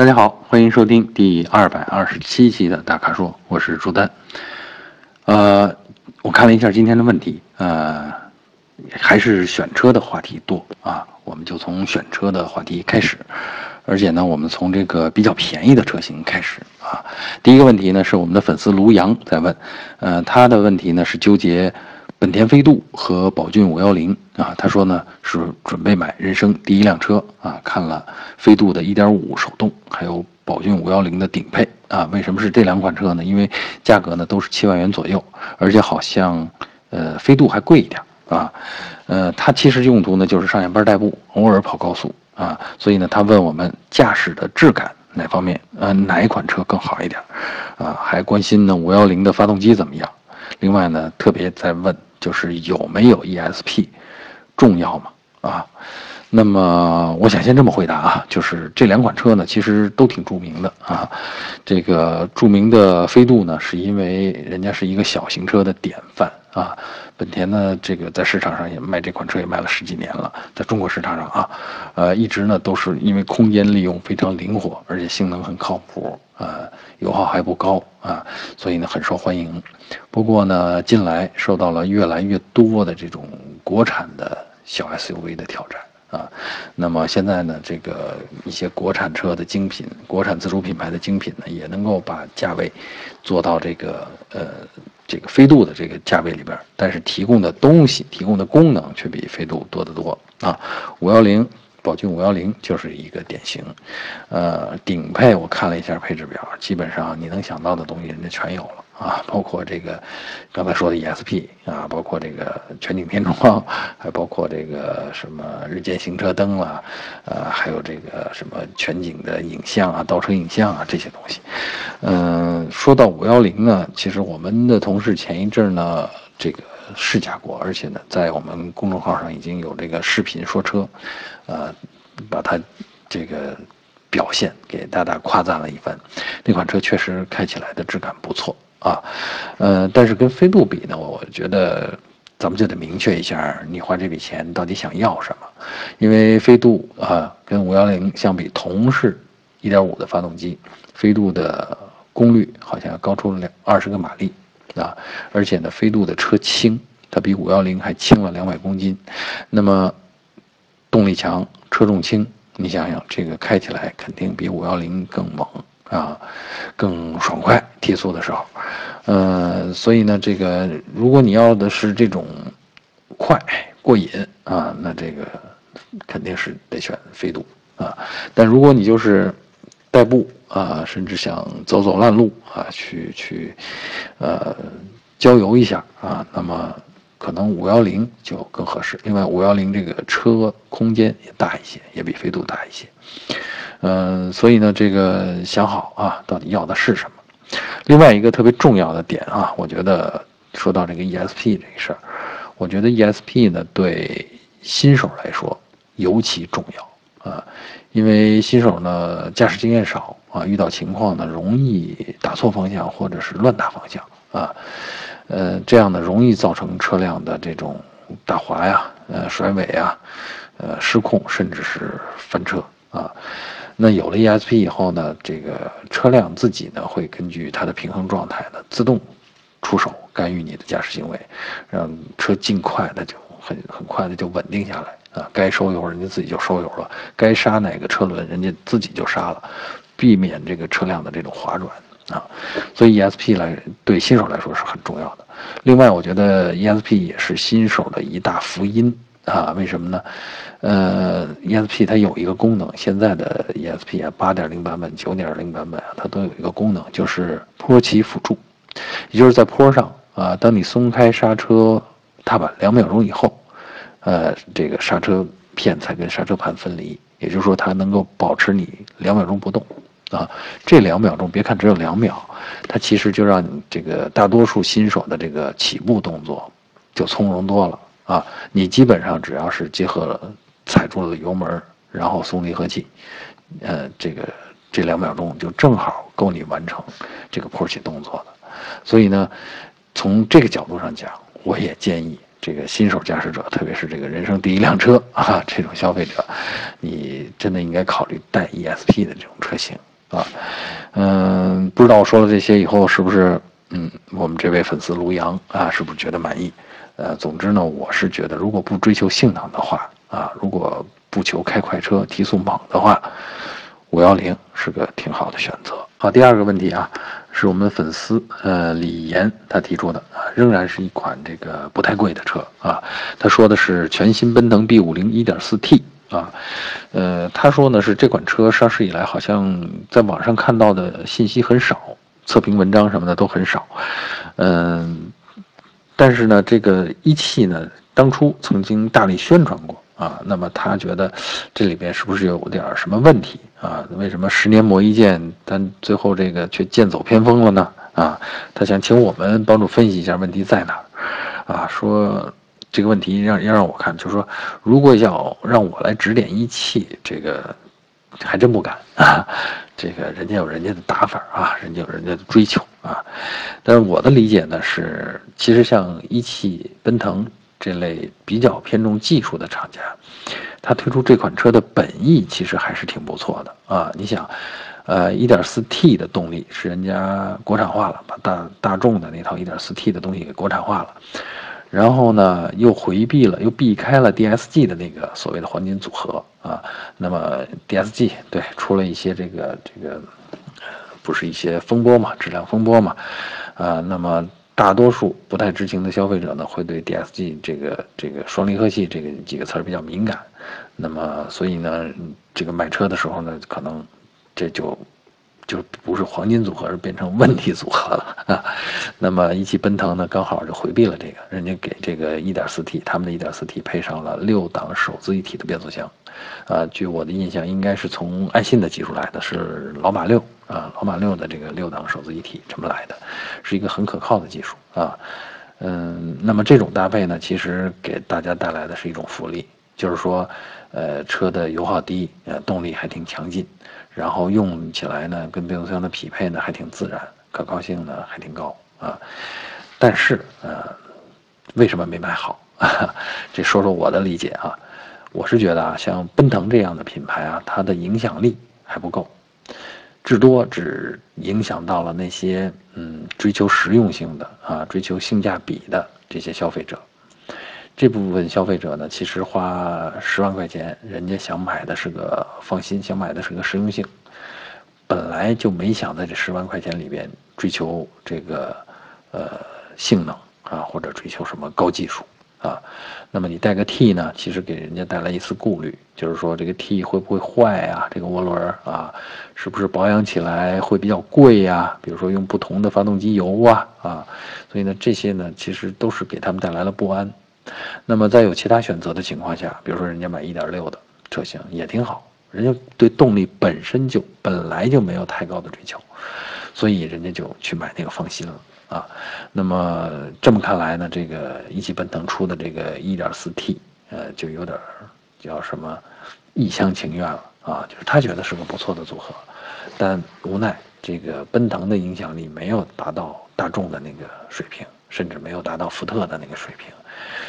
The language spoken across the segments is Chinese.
大家好，欢迎收听第二百二十七期的大咖说，我是朱丹。呃，我看了一下今天的问题，呃，还是选车的话题多啊，我们就从选车的话题开始，而且呢，我们从这个比较便宜的车型开始啊。第一个问题呢，是我们的粉丝卢阳在问，呃，他的问题呢是纠结。本田飞度和宝骏五幺零啊，他说呢是准备买人生第一辆车啊，看了飞度的1.5手动，还有宝骏五幺零的顶配啊，为什么是这两款车呢？因为价格呢都是七万元左右，而且好像呃飞度还贵一点啊，呃，它其实用途呢就是上下班代步，偶尔跑高速啊，所以呢他问我们驾驶的质感哪方面呃哪一款车更好一点啊，还关心呢五幺零的发动机怎么样，另外呢特别在问。就是有没有 ESP 重要吗？啊，那么我想先这么回答啊，就是这两款车呢，其实都挺著名的啊。这个著名的飞度呢，是因为人家是一个小型车的典范啊。本田呢，这个在市场上也卖这款车也卖了十几年了，在中国市场上啊，呃，一直呢都是因为空间利用非常灵活，而且性能很靠谱，呃，油耗还不高啊，所以呢很受欢迎。不过呢，近来受到了越来越多的这种国产的小 SUV 的挑战啊。那么现在呢，这个一些国产车的精品，国产自主品牌的精品呢，也能够把价位做到这个呃这个飞度的这个价位里边，但是提供的东西、提供的功能却比飞度多得多啊。五幺零。宝骏五幺零就是一个典型，呃，顶配我看了一下配置表，基本上你能想到的东西人家全有了啊，包括这个刚才说的 ESP 啊，包括这个全景天窗，还包括这个什么日间行车灯了，呃，还有这个什么全景的影像啊、倒车影像啊这些东西。嗯，说到五幺零呢，其实我们的同事前一阵呢，这个。试驾过，而且呢，在我们公众号上已经有这个视频说车，呃，把它这个表现给大大夸赞了一番。那款车确实开起来的质感不错啊，呃，但是跟飞度比呢，我觉得咱们就得明确一下，你花这笔钱到底想要什么？因为飞度啊，跟五幺零相比，同是1.5的发动机，飞度的功率好像高出了两二十个马力。啊，而且呢，飞度的车轻，它比五幺零还轻了两百公斤，那么动力强，车重轻，你想想这个开起来肯定比五幺零更猛啊，更爽快，提速的时候，呃，所以呢，这个如果你要的是这种快过瘾啊，那这个肯定是得选飞度啊，但如果你就是代步。啊，甚至想走走烂路啊，去去，呃，郊游一下啊，那么可能五幺零就更合适。另外，五幺零这个车空间也大一些，也比飞度大一些。嗯，所以呢，这个想好啊，到底要的是什么？另外一个特别重要的点啊，我觉得说到这个 ESP 这个事儿，我觉得 ESP 呢对新手来说尤其重要啊，因为新手呢驾驶经验少。啊，遇到情况呢，容易打错方向或者是乱打方向啊，呃，这样呢容易造成车辆的这种打滑呀、呃甩尾啊、呃失控，甚至是翻车啊。那有了 ESP 以后呢，这个车辆自己呢会根据它的平衡状态呢自动出手干预你的驾驶行为，让车尽快的就很很快的就稳定下来啊。该收油人家自己就收油了，该刹哪个车轮人家自己就刹了。避免这个车辆的这种滑转啊，所以 ESP 来对新手来说是很重要的。另外，我觉得 ESP 也是新手的一大福音啊。为什么呢？呃，ESP 它有一个功能，现在的 ESP 啊，八点零版本、九点零版本啊，它都有一个功能，就是坡起辅助，也就是在坡上啊，当你松开刹车踏板两秒钟以后，呃，这个刹车片才跟刹车盘分离，也就是说它能够保持你两秒钟不动。啊，这两秒钟，别看只有两秒，它其实就让你这个大多数新手的这个起步动作就从容多了啊！你基本上只要是结合了踩住了油门，然后松离合器，呃，这个这两秒钟就正好够你完成这个坡起动作的。所以呢，从这个角度上讲，我也建议这个新手驾驶者，特别是这个人生第一辆车 啊，这种消费者，你真的应该考虑带 ESP 的这种车型。啊。嗯，不知道我说了这些以后是不是嗯，我们这位粉丝卢阳啊，是不是觉得满意？呃，总之呢，我是觉得如果不追求性能的话啊，如果不求开快车、提速猛的话，五幺零是个挺好的选择。好，第二个问题啊，是我们粉丝呃李岩他提出的啊，仍然是一款这个不太贵的车啊。他说的是全新奔腾 B 五零 1.4T 啊，呃，他说呢是这款车上市以来好像在网上看到的信息很少，测评文章什么的都很少，嗯，但是呢，这个一汽呢当初曾经大力宣传过。啊，那么他觉得这里边是不是有点什么问题啊？为什么十年磨一剑，但最后这个却剑走偏锋了呢？啊，他想请我们帮助分析一下问题在哪儿？啊，说这个问题让要让我看，就说如果要让我来指点一汽，这个还真不敢啊。这个人家有人家的打法啊，人家有人家的追求啊。但是我的理解呢是，其实像一汽、奔腾。这类比较偏重技术的厂家，他推出这款车的本意其实还是挺不错的啊！你想，呃，1.4T 的动力是人家国产化了，把大大众的那套 1.4T 的东西给国产化了，然后呢，又回避了，又避开了 DSG 的那个所谓的黄金组合啊。那么 DSG 对出了一些这个这个，不是一些风波嘛，质量风波嘛，啊，那么。大多数不太知情的消费者呢，会对 DSG 这个这个双离合器这个几个词儿比较敏感，那么所以呢，这个买车的时候呢，可能这就就不是黄金组合，而变成问题组合了啊。那么一汽奔腾呢，刚好就回避了这个，人家给这个 1.4T，他们的 1.4T 配上了六档手自一体的变速箱，啊，据我的印象，应该是从爱信的技术来的，是老马六。啊，老马六的这个六档手自一体这么来的，是一个很可靠的技术啊。嗯，那么这种搭配呢，其实给大家带来的是一种福利，就是说，呃，车的油耗低，呃，动力还挺强劲，然后用起来呢，跟变速箱的匹配呢还挺自然，可靠性呢还挺高啊。但是，呃，为什么没卖好？这说说我的理解啊，我是觉得啊，像奔腾这样的品牌啊，它的影响力还不够。至多只影响到了那些嗯追求实用性的啊追求性价比的这些消费者，这部分消费者呢，其实花十万块钱，人家想买的是个放心，想买的是个实用性，本来就没想在这十万块钱里边追求这个呃性能啊或者追求什么高技术。啊，那么你带个 T 呢，其实给人家带来一丝顾虑，就是说这个 T 会不会坏啊？这个涡轮啊，是不是保养起来会比较贵呀？比如说用不同的发动机油啊啊，所以呢，这些呢其实都是给他们带来了不安。那么在有其他选择的情况下，比如说人家买一点六的车型也挺好，人家对动力本身就本来就没有太高的追求，所以人家就去买那个放心了。啊，那么这么看来呢，这个一汽奔腾出的这个 1.4T，呃，就有点叫什么一厢情愿了啊，就是他觉得是个不错的组合，但无奈这个奔腾的影响力没有达到大众的那个水平，甚至没有达到福特的那个水平，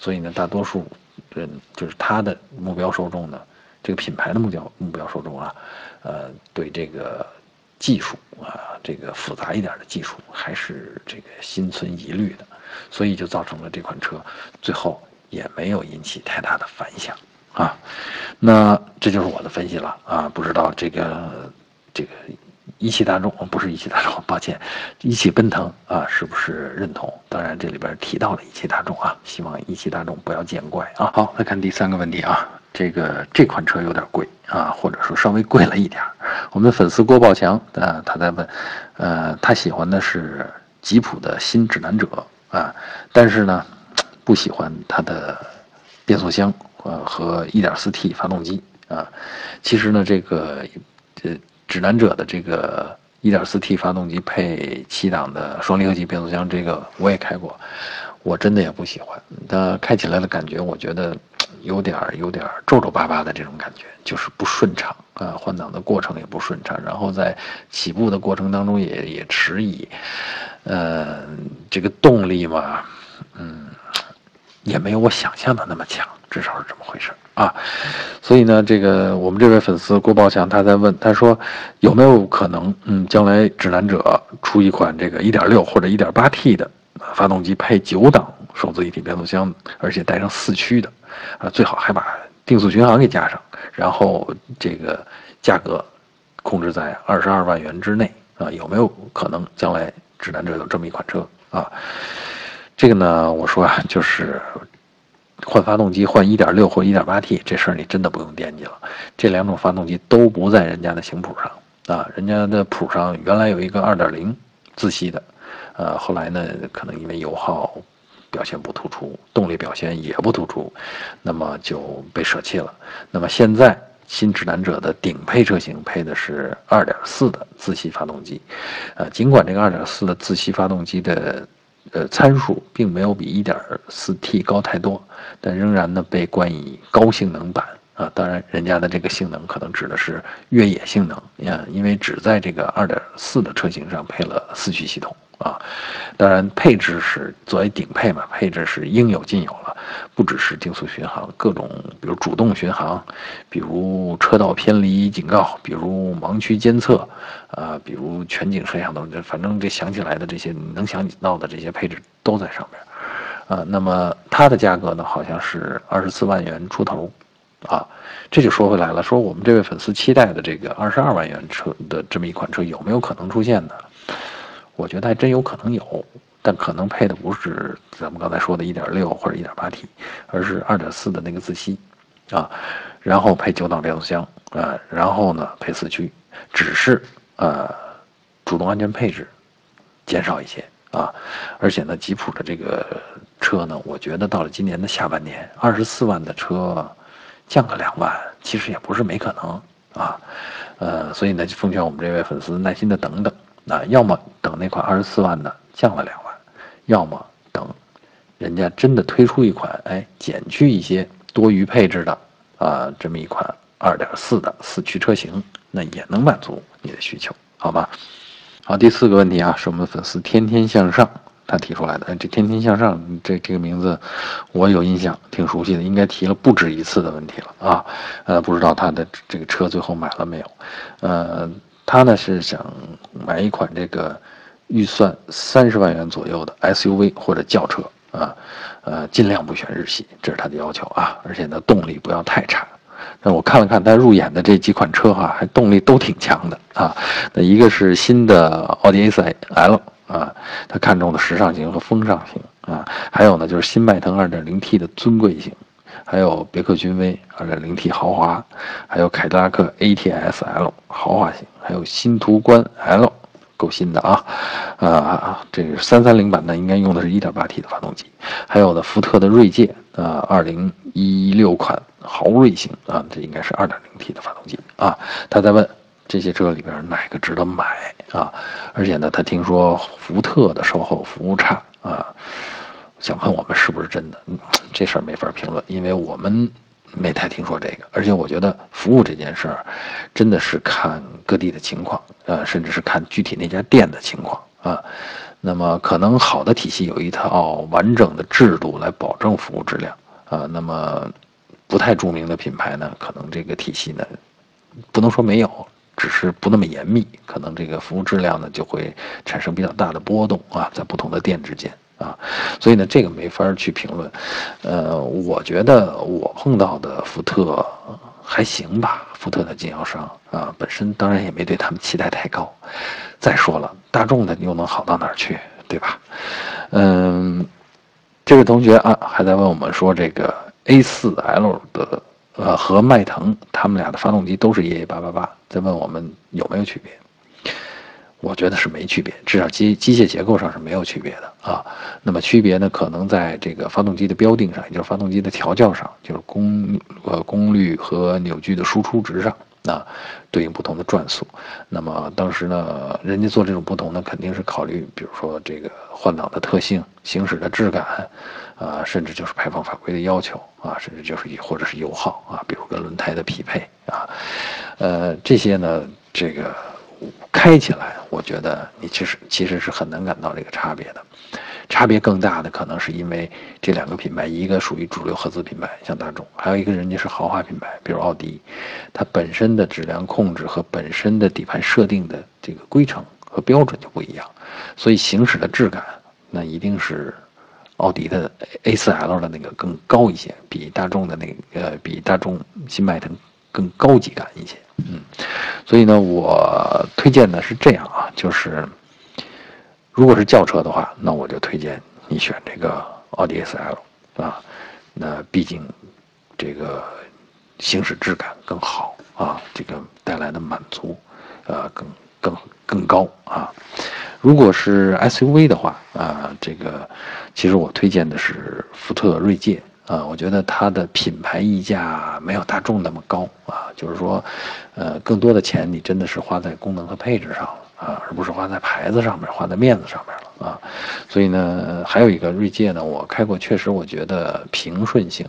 所以呢，大多数人就是他的目标受众呢，这个品牌的目标目标受众啊，呃，对这个。技术啊，这个复杂一点的技术还是这个心存疑虑的，所以就造成了这款车最后也没有引起太大的反响啊。那这就是我的分析了啊，不知道这个这个一汽大众不是一汽大众，抱歉，一汽奔腾啊，是不是认同？当然这里边提到了一汽大众啊，希望一汽大众不要见怪啊。好，再看第三个问题啊。这个这款车有点贵啊，或者说稍微贵了一点我们的粉丝郭宝强啊，他在问，呃，他喜欢的是吉普的新指南者啊，但是呢，不喜欢它的变速箱呃和 1.4T 发动机啊。其实呢，这个呃指南者的这个 1.4T 发动机配七档的双离合器变速箱，这个我也开过，我真的也不喜欢。它开起来的感觉，我觉得。有点儿有点儿皱皱巴巴的这种感觉，就是不顺畅啊，换挡的过程也不顺畅，然后在起步的过程当中也也迟疑，呃，这个动力嘛，嗯，也没有我想象的那么强，至少是这么回事啊。所以呢，这个我们这位粉丝郭宝强他在问，他说有没有可能，嗯，将来指南者出一款这个1.6或者 1.8T 的发动机配九档手自一体变速箱，而且带上四驱的，啊，最好还把定速巡航给加上，然后这个价格控制在二十二万元之内啊？有没有可能将来指南者有这么一款车啊？这个呢，我说啊，就是换发动机换1.6或 1.8T 这事儿，你真的不用惦记了。这两种发动机都不在人家的型谱上啊，人家的谱上原来有一个2.0自吸的，呃，后来呢，可能因为油耗表现不突出，动力表现也不突出，那么就被舍弃了。那么现在新指南者的顶配车型配的是2.4的自吸发动机，呃，尽管这个2.4的自吸发动机的呃，参数并没有比 1.4T 高太多，但仍然呢被冠以高性能版啊。当然，人家的这个性能可能指的是越野性能呀，因为只在这个2.4的车型上配了四驱系统。啊，当然配置是作为顶配嘛，配置是应有尽有了，不只是定速巡航，各种比如主动巡航，比如车道偏离警告，比如盲区监测，啊，比如全景摄像头，这反正这想起来的这些能想到的这些配置都在上面，啊，那么它的价格呢，好像是二十四万元出头，啊，这就说回来了，说我们这位粉丝期待的这个二十二万元车的这么一款车有没有可能出现呢？我觉得还真有可能有，但可能配的不是咱们刚才说的1.6或者 1.8T，而是2.4的那个自吸，啊，然后配九档变速箱，啊，然后呢配四驱，只是呃主动安全配置减少一些啊，而且呢吉普的这个车呢，我觉得到了今年的下半年，二十四万的车降个两万，其实也不是没可能啊，呃，所以呢奉劝我们这位粉丝耐心的等等。那要么等那款二十四万的降了两万，要么等人家真的推出一款，哎，减去一些多余配置的啊，这么一款二点四的四驱车型，那也能满足你的需求，好吧？好，第四个问题啊，是我们粉丝天天向上他提出来的。这天天向上这这个名字我有印象，挺熟悉的，应该提了不止一次的问题了啊。呃，不知道他的这个车最后买了没有？呃。他呢是想买一款这个预算三十万元左右的 SUV 或者轿车啊，呃，尽量不选日系，这是他的要求啊。而且呢，动力不要太差。那我看了看他入眼的这几款车哈，还动力都挺强的啊。那一个是新的奥迪 A4 L 啊，他看中的时尚型和风尚型啊。还有呢，就是新迈腾 2.0T 的尊贵型。还有别克君威 2.0T 豪华，还有凯迪拉克 ATS L 豪华型，还有新途观 L，够新的啊！啊，这个三三零版的，应该用的是一点八 T 的发动机。还有的福特的锐界啊，二零一六款豪锐型啊，这应该是二点零 T 的发动机啊。他在问这些车里边哪个值得买啊？而且呢，他听说福特的售后服务差啊。想问我们是不是真的？这事儿没法评论，因为我们没太听说这个。而且我觉得服务这件事儿，真的是看各地的情况，呃，甚至是看具体那家店的情况啊。那么可能好的体系有一套完整的制度来保证服务质量啊。那么不太著名的品牌呢，可能这个体系呢，不能说没有，只是不那么严密，可能这个服务质量呢就会产生比较大的波动啊，在不同的店之间。啊，所以呢，这个没法去评论。呃，我觉得我碰到的福特还行吧，福特的经销商啊，本身当然也没对他们期待太高。再说了，大众的又能好到哪儿去，对吧？嗯，这位同学啊，还在问我们说，这个 A4L 的呃和迈腾他们俩的发动机都是 EA888，在问我们有没有区别。我觉得是没区别，至少机机械结构上是没有区别的啊。那么区别呢，可能在这个发动机的标定上，也就是发动机的调教上，就是功呃功率和扭矩的输出值上啊，对应不同的转速。那么当时呢，人家做这种不同呢，肯定是考虑，比如说这个换挡的特性、行驶的质感啊，甚至就是排放法规的要求啊，甚至就是或者是油耗啊，比如跟轮胎的匹配啊，呃，这些呢，这个。开起来，我觉得你其实其实是很难感到这个差别的。差别更大的可能是因为这两个品牌，一个属于主流合资品牌，像大众，还有一个人家是豪华品牌，比如奥迪，它本身的质量控制和本身的底盘设定的这个规程和标准就不一样，所以行驶的质感那一定是奥迪的 A4L 的那个更高一些，比大众的那个呃比大众新迈腾更高级感一些，嗯，所以呢，我推荐的是这样啊，就是。如果是轿车的话，那我就推荐你选这个奥迪 S L 啊，那毕竟这个行驶质感更好啊，这个带来的满足，呃，更更更高啊。如果是 SUV 的话啊，这个其实我推荐的是福特锐界啊，我觉得它的品牌溢价没有大众那么高啊，就是说，呃，更多的钱你真的是花在功能和配置上了。啊，而不是花在牌子上面，花在面子上面了啊。所以呢，还有一个锐界呢，我开过，确实我觉得平顺性、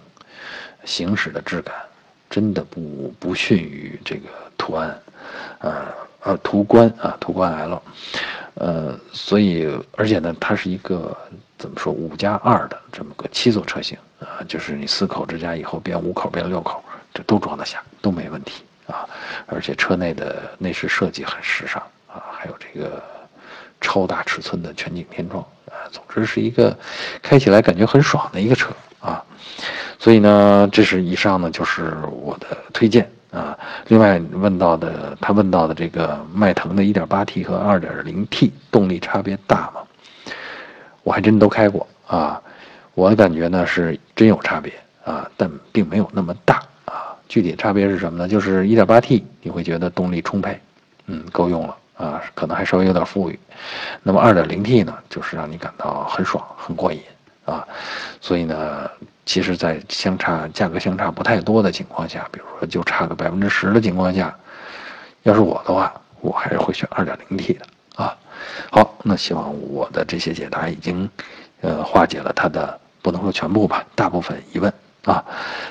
行驶的质感，真的不不逊于这个途安，呃呃途观啊，途观 L，呃，所以而且呢，它是一个怎么说五加二的这么个七座车型啊，就是你四口之家以后变五口变六口，这都装得下，都没问题啊。而且车内的内饰设计很时尚。啊，还有这个超大尺寸的全景天窗啊，总之是一个开起来感觉很爽的一个车啊。所以呢，这是以上呢就是我的推荐。另外问到的，他问到的这个迈腾的 1.8T 和 2.0T 动力差别大吗？我还真都开过啊，我感觉呢是真有差别啊，但并没有那么大啊。具体差别是什么呢？就是 1.8T 你会觉得动力充沛，嗯，够用了。啊，可能还稍微有点富裕，那么二点零 T 呢，就是让你感到很爽、很过瘾啊。所以呢，其实，在相差价格相差不太多的情况下，比如说就差个百分之十的情况下，要是我的话，我还是会选二点零 T 的啊。好，那希望我的这些解答已经呃化解了他的不能说全部吧，大部分疑问啊。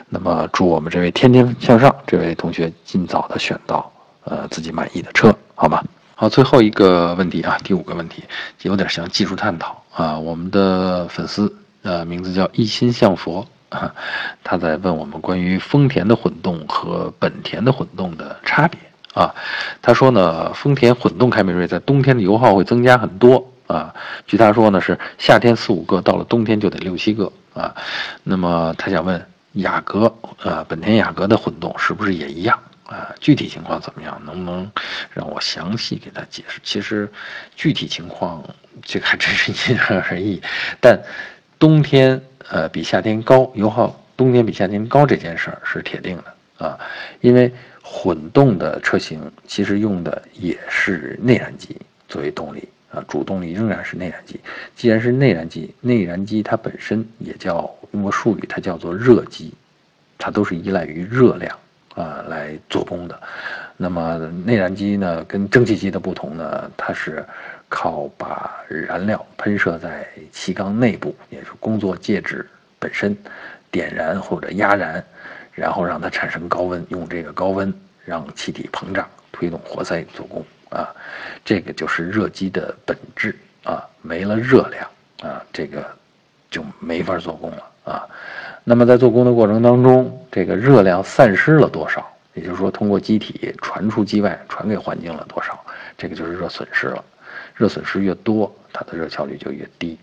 那么祝我们这位天天向上这位同学尽早的选到呃自己满意的车，好吗？好，最后一个问题啊，第五个问题有点像技术探讨啊。我们的粉丝呃，名字叫一心向佛啊，他在问我们关于丰田的混动和本田的混动的差别啊。他说呢，丰田混动凯美瑞在冬天的油耗会增加很多啊。据他说呢，是夏天四五个，到了冬天就得六七个啊。那么他想问雅阁呃，本田雅阁的混动是不是也一样？啊，具体情况怎么样？能不能让我详细给他解释？其实，具体情况这个还真是因人而异。但冬天呃比夏天高油耗，冬天比夏天高这件事儿是铁定的啊。因为混动的车型其实用的也是内燃机作为动力啊，主动力仍然是内燃机。既然是内燃机，内燃机它本身也叫用个术语，它叫做热机，它都是依赖于热量。啊，来做功的。那么内燃机呢，跟蒸汽机的不同呢，它是靠把燃料喷射在气缸内部，也就是工作介质本身点燃或者压燃，然后让它产生高温，用这个高温让气体膨胀，推动活塞做功啊。这个就是热机的本质啊。没了热量啊，这个就没法做功了啊。那么在做工的过程当中，这个热量散失了多少？也就是说，通过机体传出机外，传给环境了多少？这个就是热损失了。热损失越多，它的热效率就越低。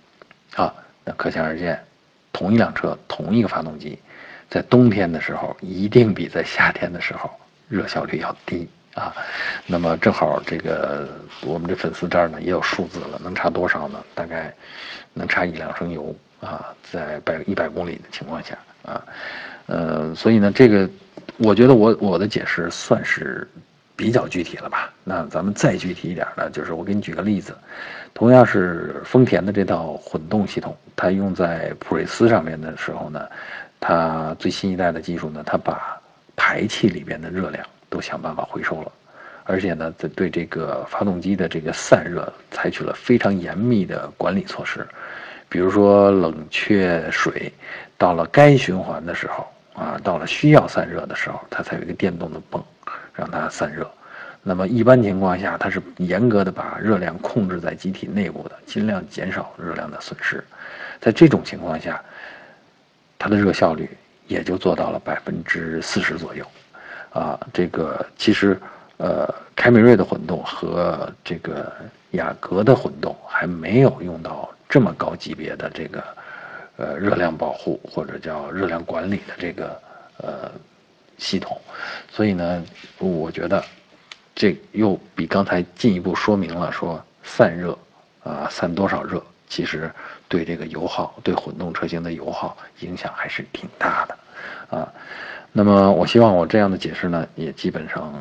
啊，那可想而知，同一辆车，同一个发动机，在冬天的时候，一定比在夏天的时候热效率要低啊。那么正好这个我们这粉丝这儿呢也有数字了，能差多少呢？大概能差一两升油。啊，在百一百公里的情况下啊，呃，所以呢，这个我觉得我我的解释算是比较具体了吧？那咱们再具体一点呢，就是我给你举个例子，同样是丰田的这套混动系统，它用在普锐斯上面的时候呢，它最新一代的技术呢，它把排气里边的热量都想办法回收了，而且呢，在对这个发动机的这个散热采取了非常严密的管理措施。比如说冷却水，到了该循环的时候啊，到了需要散热的时候，它才有一个电动的泵，让它散热。那么一般情况下，它是严格的把热量控制在机体内部的，尽量减少热量的损失。在这种情况下，它的热效率也就做到了百分之四十左右。啊，这个其实，呃，凯美瑞的混动和这个雅阁的混动还没有用到这么高级别的这个，呃，热量保护或者叫热量管理的这个呃系统，所以呢，我觉得这又比刚才进一步说明了说散热啊，散多少热，其实对这个油耗，对混动车型的油耗影响还是挺大的，啊。那么，我希望我这样的解释呢，也基本上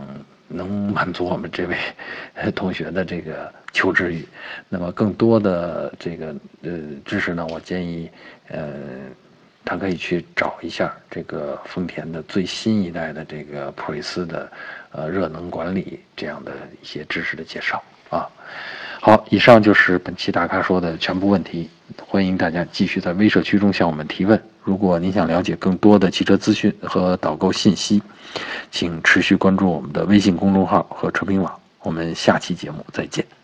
能满足我们这位 同学的这个求知欲。那么，更多的这个呃知识呢，我建议呃他可以去找一下这个丰田的最新一代的这个普锐斯的呃热能管理这样的一些知识的介绍啊。好，以上就是本期大咖说的全部问题。欢迎大家继续在微社区中向我们提问。如果您想了解更多的汽车资讯和导购信息，请持续关注我们的微信公众号和车评网。我们下期节目再见。